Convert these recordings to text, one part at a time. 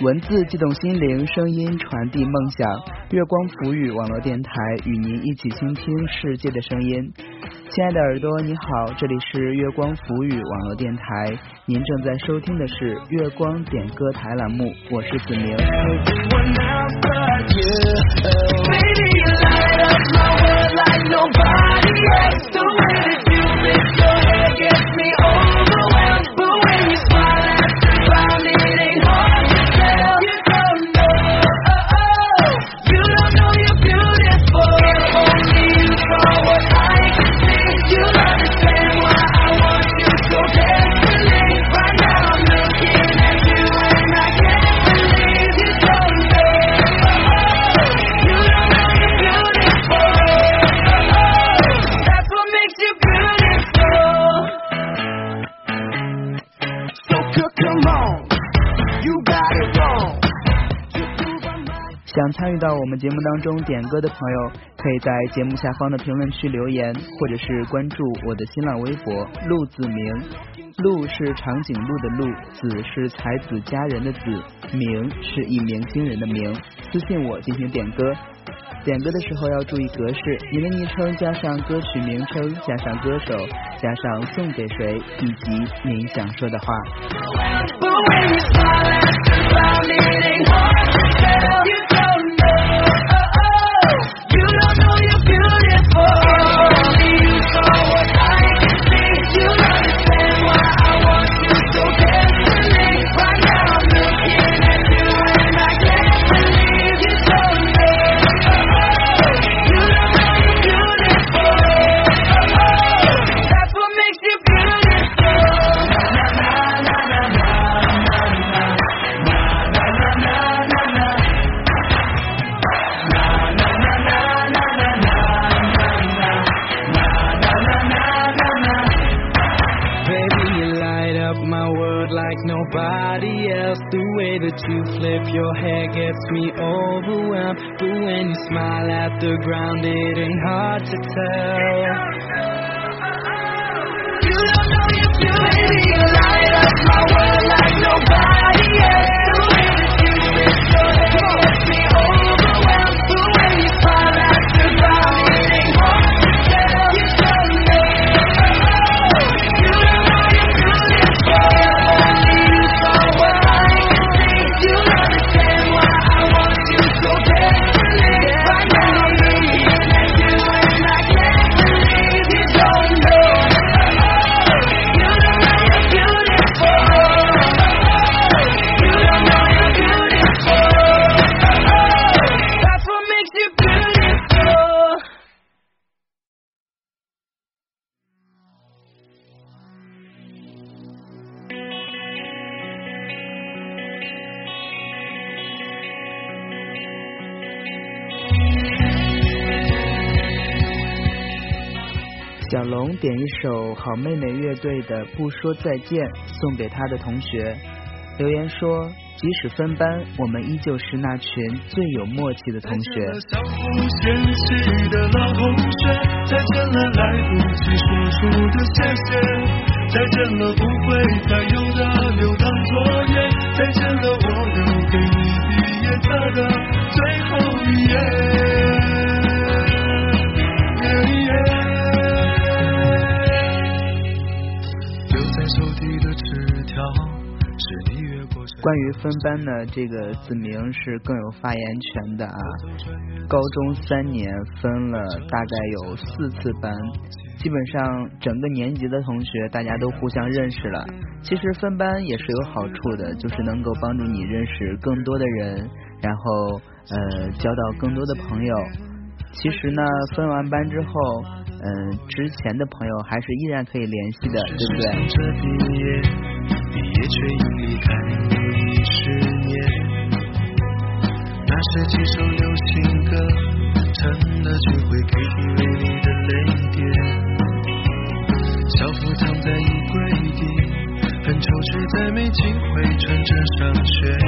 文字激动心灵，声音传递梦想。月光浮语网络电台与您一起倾听世界的声音。亲爱的耳朵，你好，这里是月光浮语网络电台，您正在收听的是月光点歌台栏目，我是子明。想参与到我们节目当中点歌的朋友，可以在节目下方的评论区留言，或者是关注我的新浪微博“陆子明”。陆是长颈鹿的鹿，子是才子佳人的子，明是一鸣惊人的鸣。私信我进行点歌，点歌的时候要注意格式，您的昵称加上歌曲名称，加上歌手，加上送给谁，以及您想说的话。You flip your hair gets me overwhelmed. But when you smile at the ground, it ain't hard to tell. 小龙点一首好妹妹乐队的《不说再见》，送给他的同学。留言说，即使分班，我们依旧是那群最有默契的同学。再见了来不及说出的谢谢，再见了不会再有关于分班呢，这个子明是更有发言权的啊。高中三年分了大概有四次班，基本上整个年级的同学大家都互相认识了。其实分班也是有好处的，就是能够帮助你认识更多的人，然后呃交到更多的朋友。其实呢，分完班之后，嗯，之前的朋友还是依然可以联系的，对不对？却因离开你十年，那是几首流行歌，成了聚会 KTV 里的泪点。校服藏在衣柜底，很丑却再没机会穿着上学。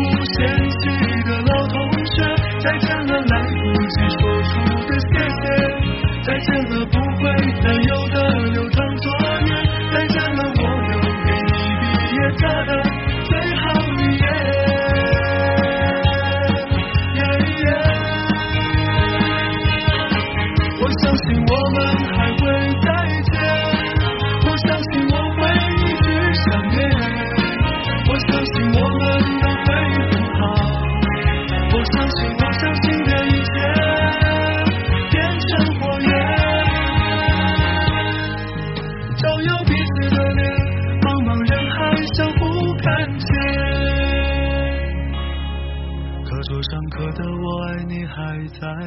学。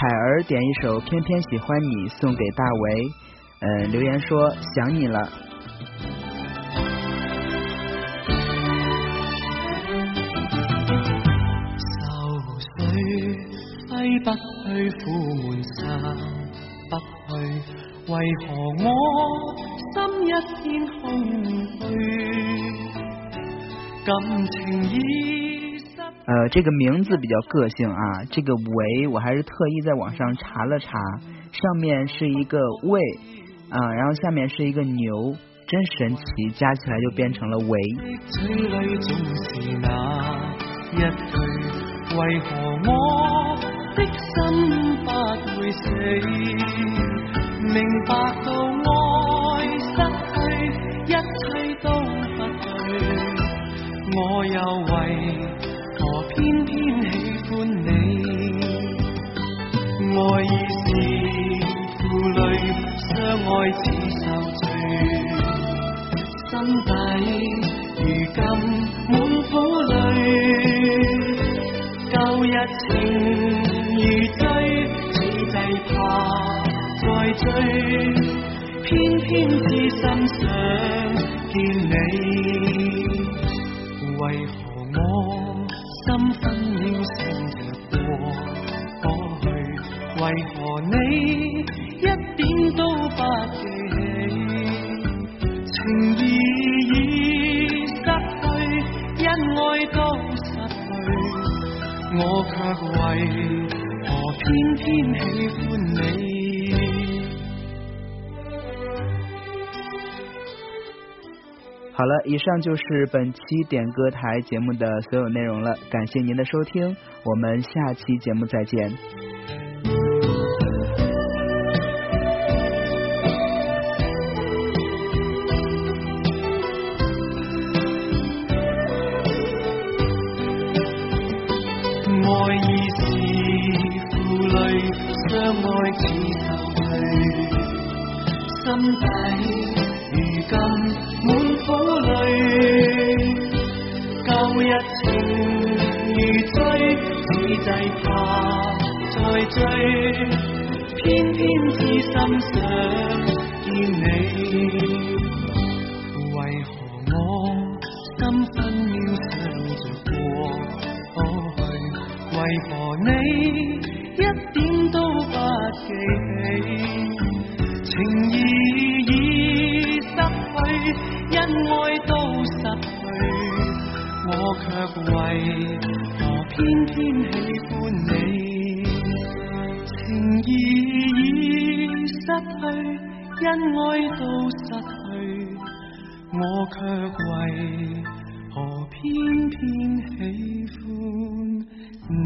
彩儿点一首《偏偏喜欢你》送给大为，嗯，留言说想你了。愁绪挥不去，苦闷散不去，为何我心一片空虚？感情已。呃，这个名字比较个性啊，这个维我还是特意在网上查了查，上面是一个为啊，然后下面是一个牛，真神奇，加起来就变成了维。何偏偏喜欢你，爱意是负累，相爱似受罪，心底如今满苦泪。旧日情如醉，此际怕再追，偏偏痴心想见你，为何我？心分秒闪着过过去，为何你一点都不记起？情意已失去，恩爱都失去，我却为何偏偏喜欢你？好了，以上就是本期点歌台节目的所有内容了，感谢您的收听，我们下期节目再见。爱意是负累，相爱似受罪，心底。醉，偏偏痴心想。去，恩爱都失去，我却为何偏偏喜欢你？